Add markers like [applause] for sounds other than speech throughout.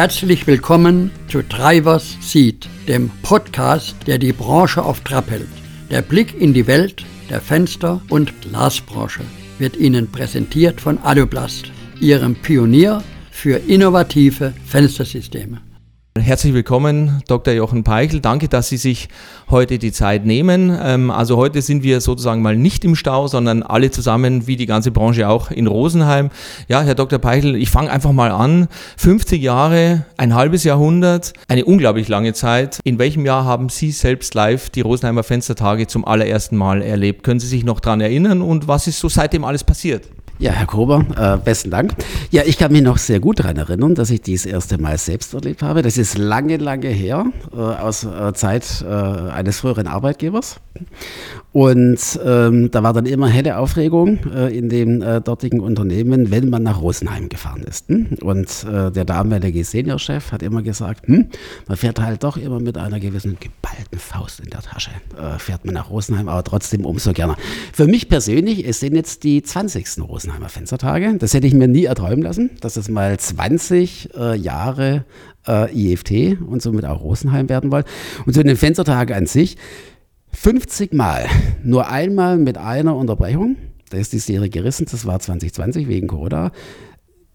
Herzlich willkommen zu Drivers Seat, dem Podcast, der die Branche auf Trab hält. Der Blick in die Welt der Fenster- und Glasbranche wird Ihnen präsentiert von Aluplast, Ihrem Pionier für innovative Fenstersysteme. Herzlich willkommen, Dr. Jochen Peichel. Danke, dass Sie sich heute die Zeit nehmen. Ähm, also heute sind wir sozusagen mal nicht im Stau, sondern alle zusammen, wie die ganze Branche auch, in Rosenheim. Ja, Herr Dr. Peichel, ich fange einfach mal an. 50 Jahre, ein halbes Jahrhundert, eine unglaublich lange Zeit. In welchem Jahr haben Sie selbst live die Rosenheimer Fenstertage zum allerersten Mal erlebt? Können Sie sich noch daran erinnern und was ist so seitdem alles passiert? Ja, Herr Kober, äh, besten Dank. Ja, ich kann mich noch sehr gut daran erinnern, dass ich dies erste Mal selbst erlebt habe. Das ist lange, lange her, äh, aus äh, Zeit äh, eines früheren Arbeitgebers. Und ähm, da war dann immer helle Aufregung äh, in dem äh, dortigen Unternehmen, wenn man nach Rosenheim gefahren ist. Hm? Und äh, der damalige Seniorchef hat immer gesagt, hm, man fährt halt doch immer mit einer gewissen geballten Faust in der Tasche, äh, fährt man nach Rosenheim, aber trotzdem umso gerne. Für mich persönlich, es sind jetzt die 20. Rosenheimer Fenstertage. Das hätte ich mir nie erträumen lassen, dass es mal 20 äh, Jahre äh, IFT und somit auch Rosenheim werden wollen. Und zu den Fenstertagen an sich, 50 Mal, nur einmal mit einer Unterbrechung. Da ist die Serie gerissen, das war 2020 wegen Corona.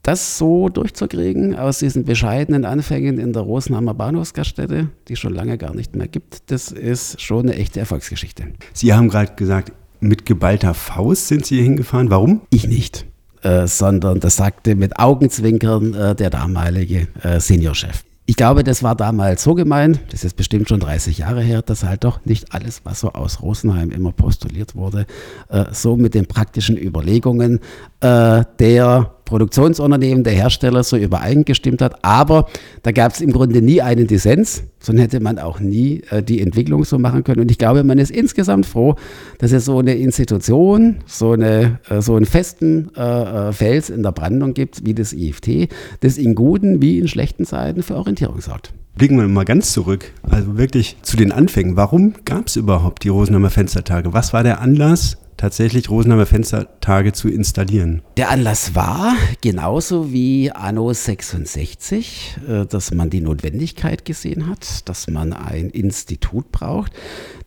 Das so durchzukriegen aus diesen bescheidenen Anfängen in der Rosenheimer Bahnhofsgaststätte, die schon lange gar nicht mehr gibt, das ist schon eine echte Erfolgsgeschichte. Sie haben gerade gesagt, mit geballter Faust sind Sie hier hingefahren. Warum? Ich nicht, äh, sondern das sagte mit Augenzwinkern äh, der damalige äh, Seniorchef. Ich glaube, das war damals so gemeint, das ist bestimmt schon 30 Jahre her, dass halt doch nicht alles, was so aus Rosenheim immer postuliert wurde, äh, so mit den praktischen Überlegungen äh, der Produktionsunternehmen, der Hersteller so übereingestimmt hat. Aber da gab es im Grunde nie einen Dissens, sonst hätte man auch nie äh, die Entwicklung so machen können. Und ich glaube, man ist insgesamt froh, dass es so eine Institution, so, eine, äh, so einen festen äh, äh Fels in der Brandung gibt, wie das IFT, das in guten wie in schlechten Zeiten für Orientierung sorgt. Blicken wir mal ganz zurück, also wirklich zu den Anfängen. Warum gab es überhaupt die Rosenheimer Fenstertage? Was war der Anlass, tatsächlich Rosenheimer Fenstertage zu installieren? Der Anlass war genauso wie Anno 66, äh, dass man die Notwendigkeit gesehen hat, dass man ein Institut braucht,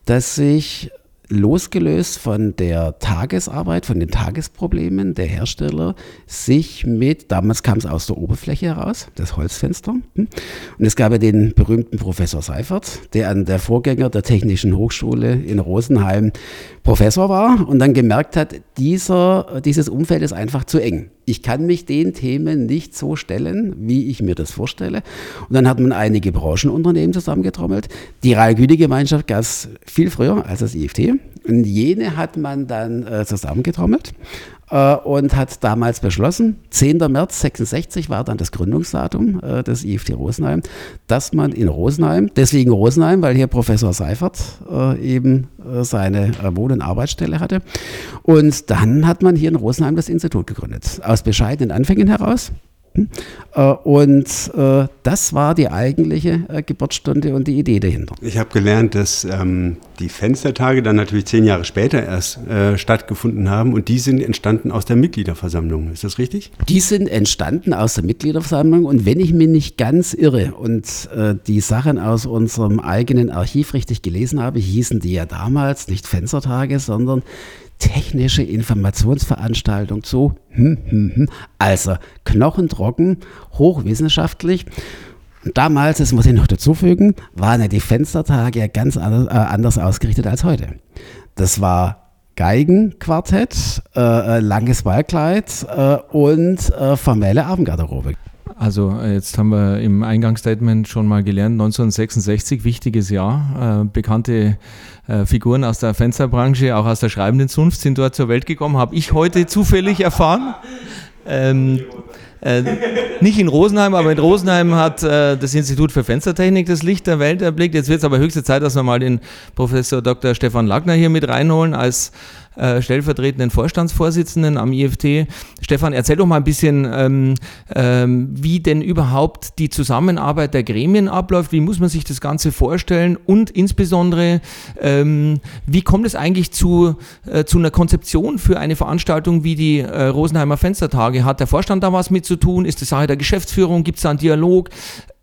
das sich losgelöst von der Tagesarbeit, von den Tagesproblemen der Hersteller, sich mit, damals kam es aus der Oberfläche heraus, das Holzfenster. Hm? Und es gab ja den berühmten Professor Seifert, der an der Vorgänger der Technischen Hochschule in Rosenheim Professor war und dann gemerkt hat, dieser, dieses Umfeld ist einfach zu eng. Ich kann mich den Themen nicht so stellen, wie ich mir das vorstelle. Und dann hat man einige Branchenunternehmen zusammengetrommelt. Die Rahlgütegemeinschaft gab es viel früher als das IFT. Und jene hat man dann äh, zusammengetrommelt und hat damals beschlossen, 10. März 66 war dann das Gründungsdatum äh, des IFT Rosenheim, dass man in Rosenheim, deswegen Rosenheim, weil hier Professor Seifert äh, eben äh, seine äh, Wohn- und Arbeitsstelle hatte. Und dann hat man hier in Rosenheim das Institut gegründet. Aus bescheidenen Anfängen heraus. Äh, und äh, das war die eigentliche äh, Geburtsstunde und die Idee dahinter. Ich habe gelernt, dass ähm, die Fenstertage dann natürlich zehn Jahre später erst äh, stattgefunden haben und die sind entstanden aus der Mitgliederversammlung. Ist das richtig? Die sind entstanden aus der Mitgliederversammlung und wenn ich mich nicht ganz irre und die Sachen aus unserem eigenen Archiv richtig gelesen habe, hießen die ja damals nicht Fenstertage, sondern technische Informationsveranstaltung zu, hm, hm, hm. also knochentrocken, hochwissenschaftlich. Und damals, das muss ich noch dazufügen, waren ja die Fenstertage ganz anders, äh, anders ausgerichtet als heute. Das war Geigenquartett, äh, äh langes Ballkleid äh, und äh, formelle Abendgarderobe. Also äh, jetzt haben wir im Eingangsstatement schon mal gelernt, 1966, wichtiges Jahr. Äh, bekannte äh, Figuren aus der Fensterbranche, auch aus der schreibenden Zunft sind dort zur Welt gekommen, habe ich heute zufällig erfahren. Ähm, äh, nicht in Rosenheim, aber in Rosenheim hat äh, das Institut für Fenstertechnik das Licht der Welt erblickt. Jetzt wird es aber höchste Zeit, dass wir mal den Professor Dr. Stefan Lackner hier mit reinholen als äh, stellvertretenden Vorstandsvorsitzenden am IFT. Stefan, erzähl doch mal ein bisschen, ähm, ähm, wie denn überhaupt die Zusammenarbeit der Gremien abläuft. Wie muss man sich das Ganze vorstellen? Und insbesondere, ähm, wie kommt es eigentlich zu, äh, zu einer Konzeption für eine Veranstaltung wie die äh, Rosenheimer Fenstertage? Hat der Vorstand da was mit zu tun? Ist das Sache der Geschäftsführung? Gibt es da einen Dialog?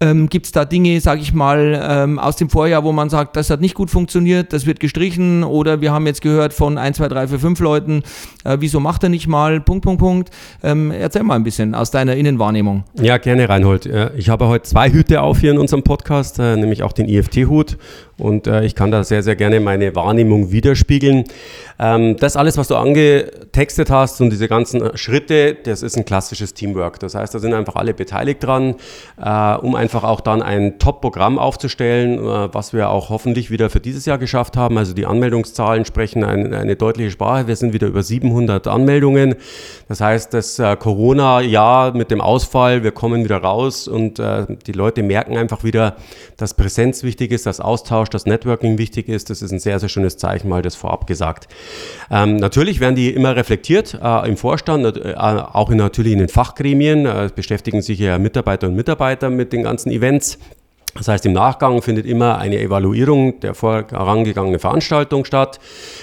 Ähm, Gibt es da Dinge, sage ich mal, ähm, aus dem Vorjahr, wo man sagt, das hat nicht gut funktioniert, das wird gestrichen oder wir haben jetzt gehört von 1, 2, 3, 4, 5 Leuten, äh, wieso macht er nicht mal, Punkt, Punkt, Punkt. Ähm, erzähl mal ein bisschen aus deiner Innenwahrnehmung. Ja, gerne, Reinhold. Ich habe heute zwei Hüte auf hier in unserem Podcast, äh, nämlich auch den IFT-Hut und äh, ich kann da sehr, sehr gerne meine Wahrnehmung widerspiegeln. Ähm, das alles, was du angetextet hast und diese ganzen äh, Schritte, das ist ein klassisches Teamwork. Das heißt, da sind einfach alle beteiligt dran, äh, um einfach auch dann ein Top-Programm aufzustellen, äh, was wir auch hoffentlich wieder für dieses Jahr geschafft haben. Also die Anmeldungszahlen sprechen ein, eine deutliche Sprache. Wir sind wieder über 700 Anmeldungen. Das heißt, das äh, Corona-Jahr mit dem Ausfall, wir kommen wieder raus und äh, die Leute merken einfach wieder, dass Präsenz wichtig ist, dass Austausch, dass Networking wichtig ist. Das ist ein sehr, sehr schönes Zeichen, mal das vorab gesagt. Ähm, natürlich werden die immer reflektiert äh, im Vorstand, äh, auch in, natürlich in den Fachgremien, äh, beschäftigen sich ja Mitarbeiter und Mitarbeiter mit den ganzen Events. Das heißt, im Nachgang findet immer eine Evaluierung der vorangegangenen Veranstaltung statt.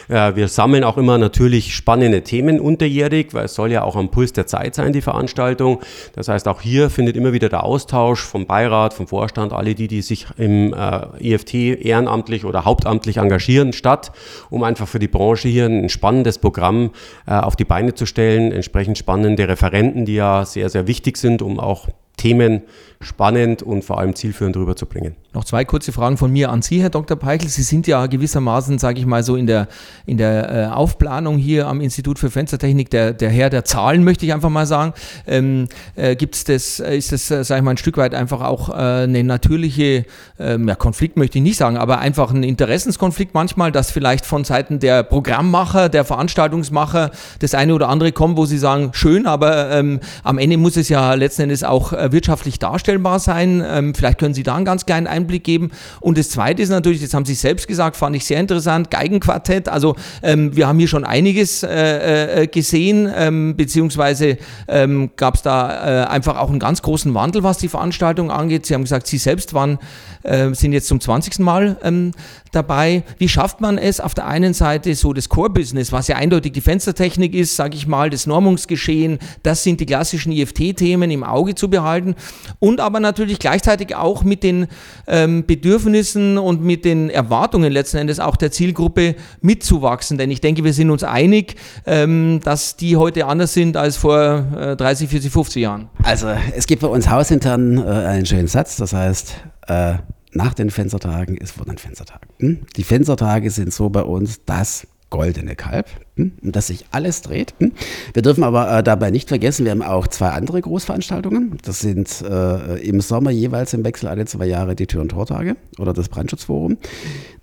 Äh, wir sammeln auch immer natürlich spannende Themen unterjährig, weil es soll ja auch am Puls der Zeit sein, die Veranstaltung. Das heißt, auch hier findet immer wieder der Austausch vom Beirat, vom Vorstand, alle die, die sich im EFT äh, ehrenamtlich oder hauptamtlich engagieren, statt, um einfach für die Branche hier ein spannendes Programm äh, auf die Beine zu stellen. Entsprechend spannende Referenten, die ja sehr, sehr wichtig sind, um auch Themen spannend und vor allem zielführend rüberzubringen. Noch zwei kurze Fragen von mir an Sie, Herr Dr. Peichel. Sie sind ja gewissermaßen, sage ich mal so, in der, in der äh, Aufplanung hier am Institut für Fenstertechnik der, der Herr der Zahlen, möchte ich einfach mal sagen. Ähm, äh, gibt's das, äh, ist das, äh, sage ich mal, ein Stück weit einfach auch äh, eine natürliche, ähm, ja, Konflikt möchte ich nicht sagen, aber einfach ein Interessenskonflikt manchmal, dass vielleicht von Seiten der Programmmacher, der Veranstaltungsmacher das eine oder andere kommt, wo Sie sagen, schön, aber ähm, am Ende muss es ja letzten Endes auch äh, wirtschaftlich darstellbar sein. Ähm, vielleicht können Sie da einen ganz kleinen Einblick geben. Und das Zweite ist natürlich, das haben Sie selbst gesagt, fand ich sehr interessant, Geigenquartett. Also ähm, wir haben hier schon einiges äh, äh, gesehen, ähm, beziehungsweise ähm, gab es da äh, einfach auch einen ganz großen Wandel, was die Veranstaltung angeht. Sie haben gesagt, Sie selbst waren, äh, sind jetzt zum 20. Mal ähm, dabei. Wie schafft man es auf der einen Seite so das Core-Business, was ja eindeutig die Fenstertechnik ist, sage ich mal, das Normungsgeschehen, das sind die klassischen IFT-Themen im Auge zu behalten und aber natürlich gleichzeitig auch mit den ähm, Bedürfnissen und mit den Erwartungen letzten Endes auch der Zielgruppe mitzuwachsen. Denn ich denke, wir sind uns einig, ähm, dass die heute anders sind als vor äh, 30, 40, 50 Jahren. Also es gibt bei uns hausintern äh, einen schönen Satz, das heißt, äh, nach den Fenstertagen ist vor den Fenstertagen. Hm? Die Fenstertage sind so bei uns das goldene Kalb, hm? um das sich alles dreht. Hm? Wir dürfen aber äh, dabei nicht vergessen, wir haben auch zwei andere Großveranstaltungen. Das sind äh, im Sommer jeweils im Wechsel alle zwei Jahre die Tür- und Tortage oder das Brandschutzforum.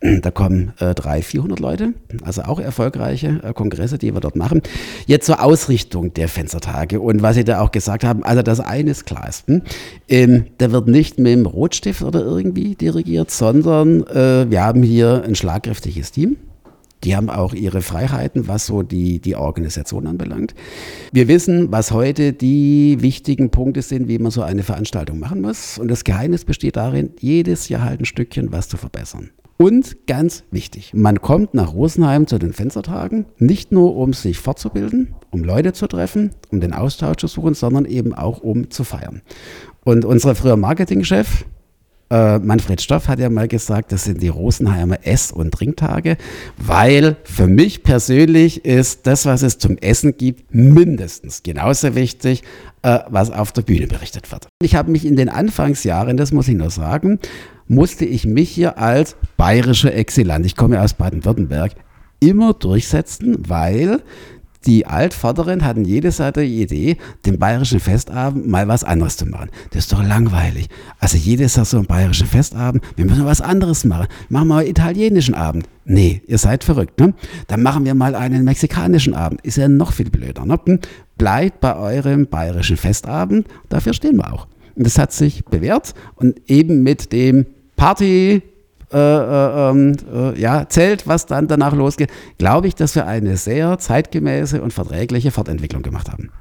Da kommen äh, 300, 400 Leute, also auch erfolgreiche äh, Kongresse, die wir dort machen. Jetzt zur Ausrichtung der Fenstertage und was Sie da auch gesagt haben, also das eine ist klar, ist, hm? ähm, da wird nicht mit dem Rotstift oder irgendwie dirigiert, sondern äh, wir haben hier ein schlagkräftiges Team die haben auch ihre Freiheiten, was so die, die Organisation anbelangt. Wir wissen, was heute die wichtigen Punkte sind, wie man so eine Veranstaltung machen muss. Und das Geheimnis besteht darin, jedes Jahr halt ein Stückchen was zu verbessern. Und ganz wichtig, man kommt nach Rosenheim zu den Fenstertagen, nicht nur um sich fortzubilden, um Leute zu treffen, um den Austausch zu suchen, sondern eben auch um zu feiern. Und unser früher Marketingchef, äh, Manfred Stoff hat ja mal gesagt, das sind die Rosenheimer Ess- und Trinktage, weil für mich persönlich ist das, was es zum Essen gibt, mindestens genauso wichtig, äh, was auf der Bühne berichtet wird. Ich habe mich in den Anfangsjahren, das muss ich nur sagen, musste ich mich hier als bayerischer Exilant, ich komme ja aus Baden-Württemberg, immer durchsetzen, weil die Altvorderen hatten jede Seite die Idee, den bayerischen Festabend mal was anderes zu machen. Das ist doch langweilig. Also jedes Jahr so einen bayerischen Festabend, wir müssen was anderes machen. Machen wir einen italienischen Abend. Nee, ihr seid verrückt. Ne? Dann machen wir mal einen mexikanischen Abend. Ist ja noch viel blöder. Ne? Hm? Bleibt bei eurem bayerischen Festabend. Dafür stehen wir auch. Und das hat sich bewährt. Und eben mit dem Party, äh, äh, ähm, äh, ja, Zelt, was dann danach losgeht, glaube ich, dass wir eine sehr zeitgemäße und verträgliche Fortentwicklung gemacht haben.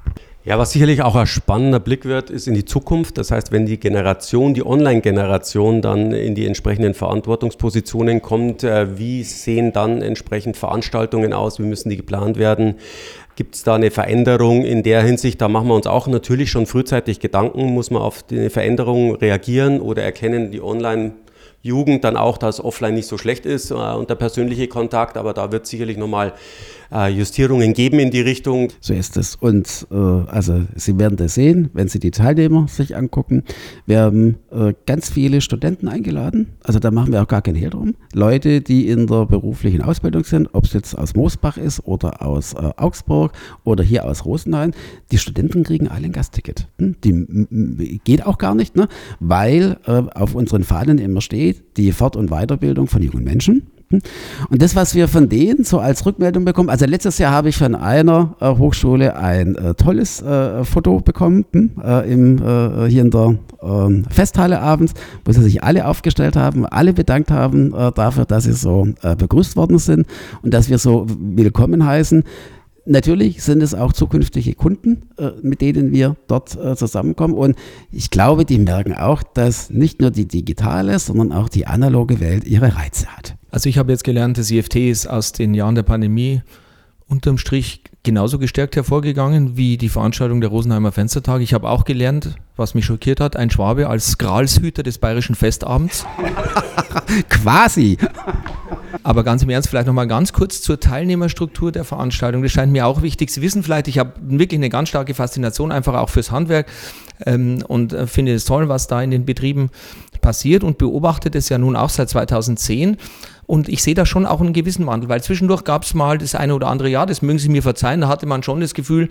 Ja, was sicherlich auch ein spannender Blick wird, ist in die Zukunft. Das heißt, wenn die Generation, die Online-Generation dann in die entsprechenden Verantwortungspositionen kommt, wie sehen dann entsprechend Veranstaltungen aus, wie müssen die geplant werden? Gibt es da eine Veränderung in der Hinsicht? Da machen wir uns auch natürlich schon frühzeitig Gedanken. Muss man auf die Veränderung reagieren oder erkennen die Online- Jugend dann auch, dass offline nicht so schlecht ist äh, und der persönliche Kontakt, aber da wird sicherlich nochmal äh, Justierungen geben in die Richtung. So ist es. Und äh, also Sie werden das sehen, wenn Sie die Teilnehmer sich angucken. Wir haben äh, ganz viele Studenten eingeladen. Also da machen wir auch gar kein Hehl drum. Leute, die in der beruflichen Ausbildung sind, ob es jetzt aus Moosbach ist oder aus äh, Augsburg oder hier aus Rosenheim. Die Studenten kriegen alle ein Gastticket. Hm? Die geht auch gar nicht, ne? weil äh, auf unseren Fahnen immer steht, die Fort- und Weiterbildung von jungen Menschen. Und das, was wir von denen so als Rückmeldung bekommen, also letztes Jahr habe ich von einer äh, Hochschule ein äh, tolles äh, Foto bekommen, hm, äh, im, äh, hier in der ähm, Festhalle abends, wo sie sich alle aufgestellt haben, alle bedankt haben äh, dafür, dass sie so begrüßt worden sind und dass wir so willkommen heißen. Natürlich sind es auch zukünftige Kunden, mit denen wir dort zusammenkommen. Und ich glaube, die merken auch, dass nicht nur die digitale, sondern auch die analoge Welt ihre Reize hat. Also ich habe jetzt gelernt, das IFT ist aus den Jahren der Pandemie unterm Strich genauso gestärkt hervorgegangen wie die Veranstaltung der Rosenheimer Fenstertage. Ich habe auch gelernt, was mich schockiert hat, ein Schwabe als Gralshüter des bayerischen Festabends. [laughs] Quasi. Aber ganz im Ernst, vielleicht nochmal ganz kurz zur Teilnehmerstruktur der Veranstaltung. Das scheint mir auch wichtig. Sie wissen vielleicht, ich habe wirklich eine ganz starke Faszination einfach auch fürs Handwerk ähm, und äh, finde es toll, was da in den Betrieben passiert und beobachte das ja nun auch seit 2010. Und ich sehe da schon auch einen gewissen Wandel, weil zwischendurch gab es mal das eine oder andere Jahr, das mögen Sie mir verzeihen, da hatte man schon das Gefühl,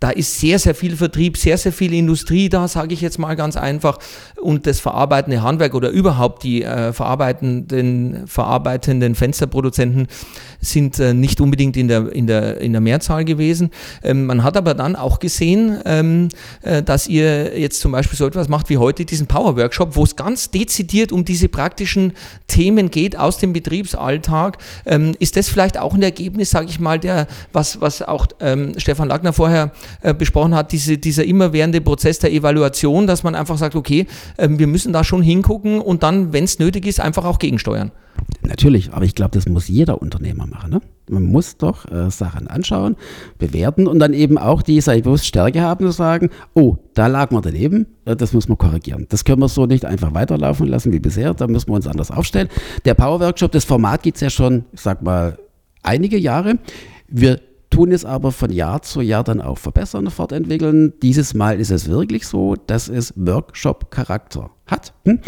da ist sehr, sehr viel Vertrieb, sehr, sehr viel Industrie da, sage ich jetzt mal ganz einfach. Und das verarbeitende Handwerk oder überhaupt die äh, verarbeitenden, verarbeitenden Fensterproduzenten sind äh, nicht unbedingt in der, in der, in der Mehrzahl gewesen. Ähm, man hat aber dann auch gesehen, ähm, äh, dass ihr jetzt zum Beispiel so etwas macht wie heute diesen Power Workshop, wo es ganz dezidiert um diese praktischen Themen geht aus dem Betriebsalltag. Ähm, ist das vielleicht auch ein Ergebnis, sage ich mal, der, was, was auch ähm, Stefan Lackner vorher äh, besprochen hat, diese, dieser immerwährende Prozess der Evaluation, dass man einfach sagt, okay, äh, wir müssen da schon hingucken und dann, wenn es nötig ist, einfach auch gegensteuern. Natürlich, aber ich glaube, das muss jeder Unternehmer machen. Ne? Man muss doch äh, Sachen anschauen, bewerten und dann eben auch die, bewusst, Stärke haben zu sagen, oh, da lag man daneben, äh, das muss man korrigieren. Das können wir so nicht einfach weiterlaufen lassen wie bisher, da müssen wir uns anders aufstellen. Der Power Workshop, das Format gibt es ja schon, ich sag mal, einige Jahre. Wir tun es aber von Jahr zu Jahr dann auch verbessern und fortentwickeln. Dieses Mal ist es wirklich so, dass es Workshop-Charakter hat. Hm?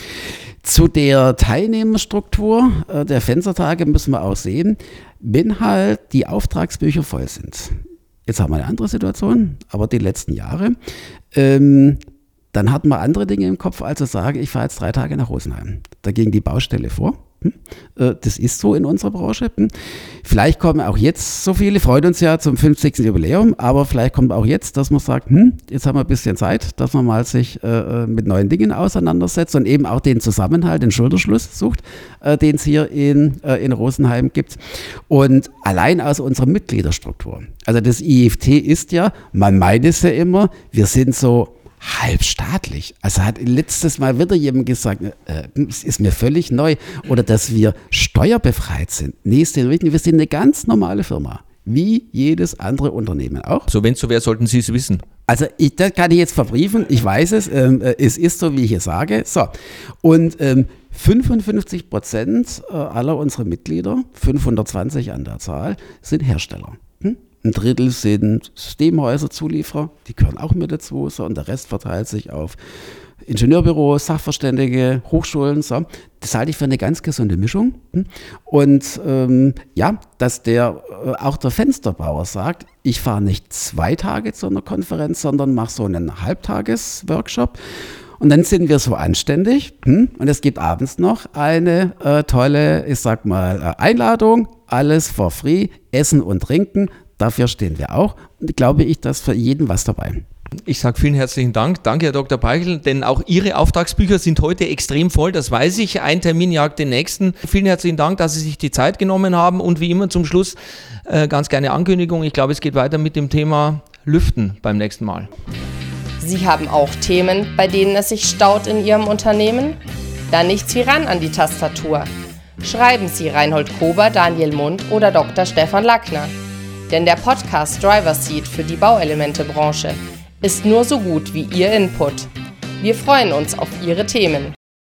Zu der Teilnehmerstruktur äh, der Fenstertage müssen wir auch sehen, wenn halt die Auftragsbücher voll sind. Jetzt haben wir eine andere Situation, aber die letzten Jahre, ähm, dann hatten wir andere Dinge im Kopf, als zu sagen, ich fahre jetzt drei Tage nach Rosenheim. Da ging die Baustelle vor. Hm? Äh, das ist so in unserer Branche. Hm? Vielleicht kommen auch jetzt so viele, freuen uns ja zum 50. Jubiläum, aber vielleicht kommt auch jetzt, dass man sagt, hm, jetzt haben wir ein bisschen Zeit, dass man mal sich äh, äh, mit neuen Dingen auseinandersetzt und eben auch den Zusammenhalt, den Schulterschluss sucht, den es hier in, in Rosenheim gibt. Und allein aus unserer Mitgliederstruktur. Also das IFT ist ja, man meint es ja immer, wir sind so halbstaatlich. Also hat letztes Mal wieder jemand gesagt, äh, es ist mir völlig neu. Oder dass wir steuerbefreit sind. Nee, ist wir sind eine ganz normale Firma. Wie jedes andere Unternehmen auch. So, wenn es so wäre, sollten Sie es wissen. Also ich, das kann ich jetzt verbriefen, ich weiß es, ähm, äh, es ist so, wie ich es sage. So, und ähm, 55 Prozent äh, aller unserer Mitglieder, 520 an der Zahl, sind Hersteller. Ein Drittel sind Systemhäuser, Zulieferer, die gehören auch mit dazu. So, und der Rest verteilt sich auf Ingenieurbüros, Sachverständige, Hochschulen. So. Das halte ich für eine ganz gesunde Mischung. Und ähm, ja, dass der äh, auch der Fensterbauer sagt, ich fahre nicht zwei Tage zu einer Konferenz, sondern mache so einen Halbtages-Workshop. Und dann sind wir so anständig. Hm? Und es gibt abends noch eine äh, tolle, ich sag mal, äh, Einladung. Alles for free, Essen und Trinken. Dafür stehen wir auch. Und glaube ich, dass für jeden was dabei. Ich sage vielen herzlichen Dank. Danke, Herr Dr. Peichel, denn auch Ihre Auftragsbücher sind heute extrem voll, das weiß ich. Ein Termin jagt den nächsten. Vielen herzlichen Dank, dass Sie sich die Zeit genommen haben und wie immer zum Schluss äh, ganz gerne Ankündigung. Ich glaube, es geht weiter mit dem Thema Lüften beim nächsten Mal. Sie haben auch Themen, bei denen es sich staut in Ihrem Unternehmen? Da nichts wie ran an die Tastatur. Schreiben Sie Reinhold Kober, Daniel Mund oder Dr. Stefan Lackner. Denn der Podcast Driver Seat für die Bauelementebranche ist nur so gut wie Ihr Input. Wir freuen uns auf Ihre Themen.